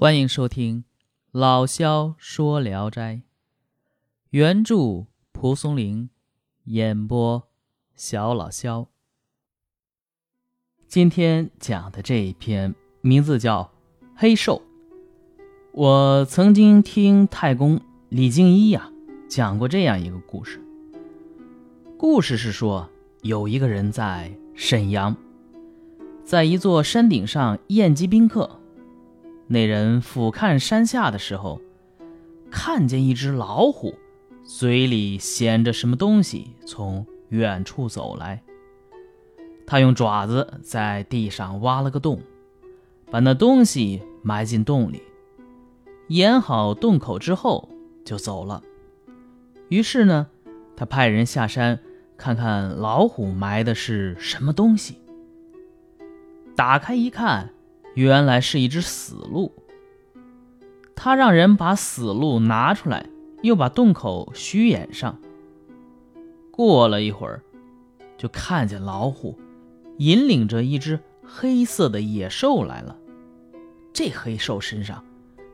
欢迎收听《老萧说聊斋》，原著蒲松龄，演播小老萧。今天讲的这一篇名字叫《黑兽》。我曾经听太公李敬一呀讲过这样一个故事。故事是说，有一个人在沈阳，在一座山顶上宴集宾客。那人俯瞰山下的时候，看见一只老虎，嘴里衔着什么东西从远处走来。他用爪子在地上挖了个洞，把那东西埋进洞里，掩好洞口之后就走了。于是呢，他派人下山看看老虎埋的是什么东西。打开一看。原来是一只死鹿。他让人把死鹿拿出来，又把洞口虚掩上。过了一会儿，就看见老虎引领着一只黑色的野兽来了。这黑兽身上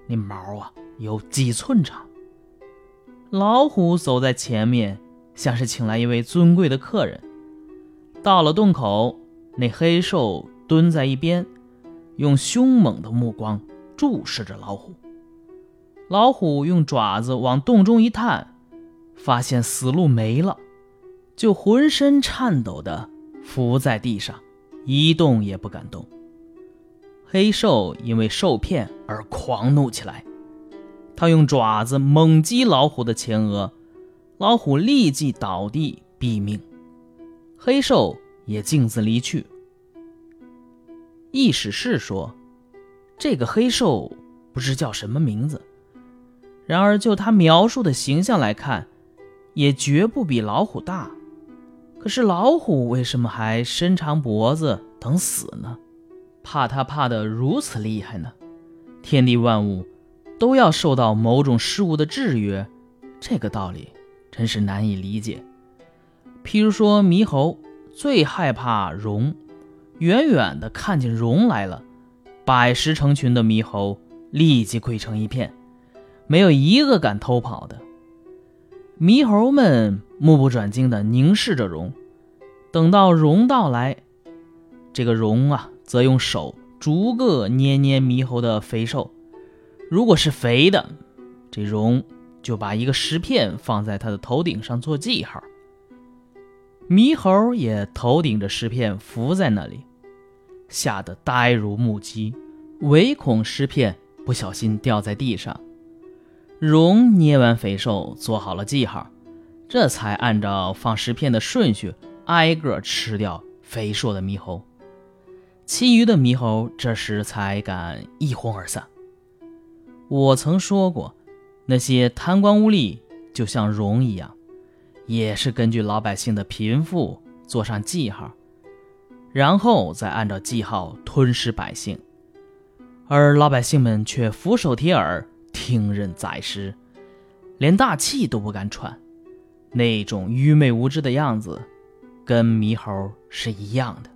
那毛啊有几寸长。老虎走在前面，像是请来一位尊贵的客人。到了洞口，那黑兽蹲在一边。用凶猛的目光注视着老虎，老虎用爪子往洞中一探，发现死路没了，就浑身颤抖的伏在地上，一动也不敢动。黑兽因为受骗而狂怒起来，他用爪子猛击老虎的前额，老虎立即倒地毙命，黑兽也径自离去。意史是说，这个黑兽不知叫什么名字。然而就他描述的形象来看，也绝不比老虎大。可是老虎为什么还伸长脖子等死呢？怕他怕得如此厉害呢？天地万物都要受到某种事物的制约，这个道理真是难以理解。譬如说猕猴最害怕龙。远远的看见龙来了，百十成群的猕猴立即溃成一片，没有一个敢偷跑的。猕猴们目不转睛地凝视着龙，等到龙到来，这个龙啊，则用手逐个捏捏猕猴的肥瘦，如果是肥的，这龙就把一个石片放在他的头顶上做记号。猕猴也头顶着石片伏在那里，吓得呆如木鸡，唯恐石片不小心掉在地上。荣捏完肥瘦，做好了记号，这才按照放石片的顺序挨个吃掉肥硕的猕猴。其余的猕猴这时才敢一哄而散。我曾说过，那些贪官污吏就像荣一样。也是根据老百姓的贫富做上记号，然后再按照记号吞噬百姓，而老百姓们却俯首帖耳，听任宰食，连大气都不敢喘，那种愚昧无知的样子，跟猕猴是一样的，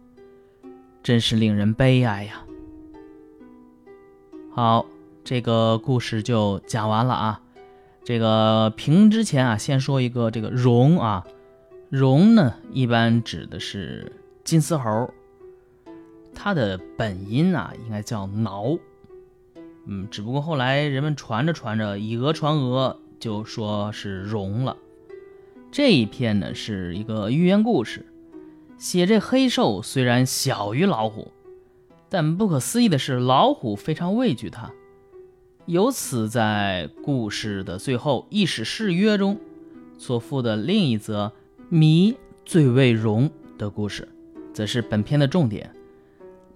真是令人悲哀呀！好，这个故事就讲完了啊。这个评之前啊，先说一个这个“荣”啊，“荣”呢一般指的是金丝猴，它的本音啊应该叫“挠”，嗯，只不过后来人们传着传着，以讹传讹，就说是“荣”了。这一篇呢是一个寓言故事，写这黑兽虽然小于老虎，但不可思议的是，老虎非常畏惧它。由此，在故事的最后“一史誓约”中所附的另一则“迷最为荣”的故事，则是本片的重点，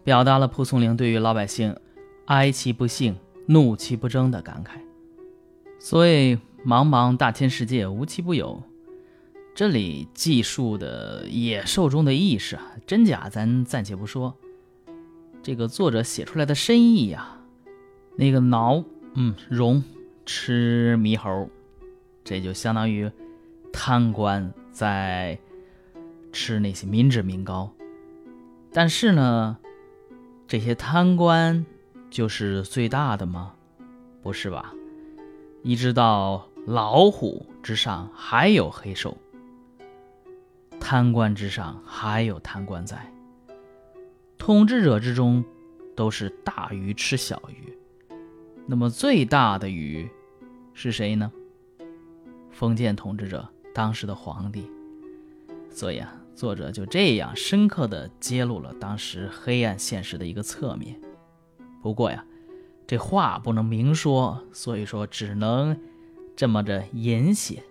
表达了蒲松龄对于老百姓哀其不幸、怒其不争的感慨。所谓“茫茫大千世界，无奇不有”，这里记述的野兽中的意识啊，真假咱暂且不说，这个作者写出来的深意呀，那个挠。嗯，荣吃猕猴，这就相当于贪官在吃那些民脂民膏。但是呢，这些贪官就是最大的吗？不是吧？一直到老虎之上还有黑兽，贪官之上还有贪官在，统治者之中都是大鱼吃小鱼。那么最大的雨是谁呢？封建统治者，当时的皇帝。所以啊，作者就这样深刻的揭露了当时黑暗现实的一个侧面。不过呀。这话不能明说，所以说只能这么着隐写。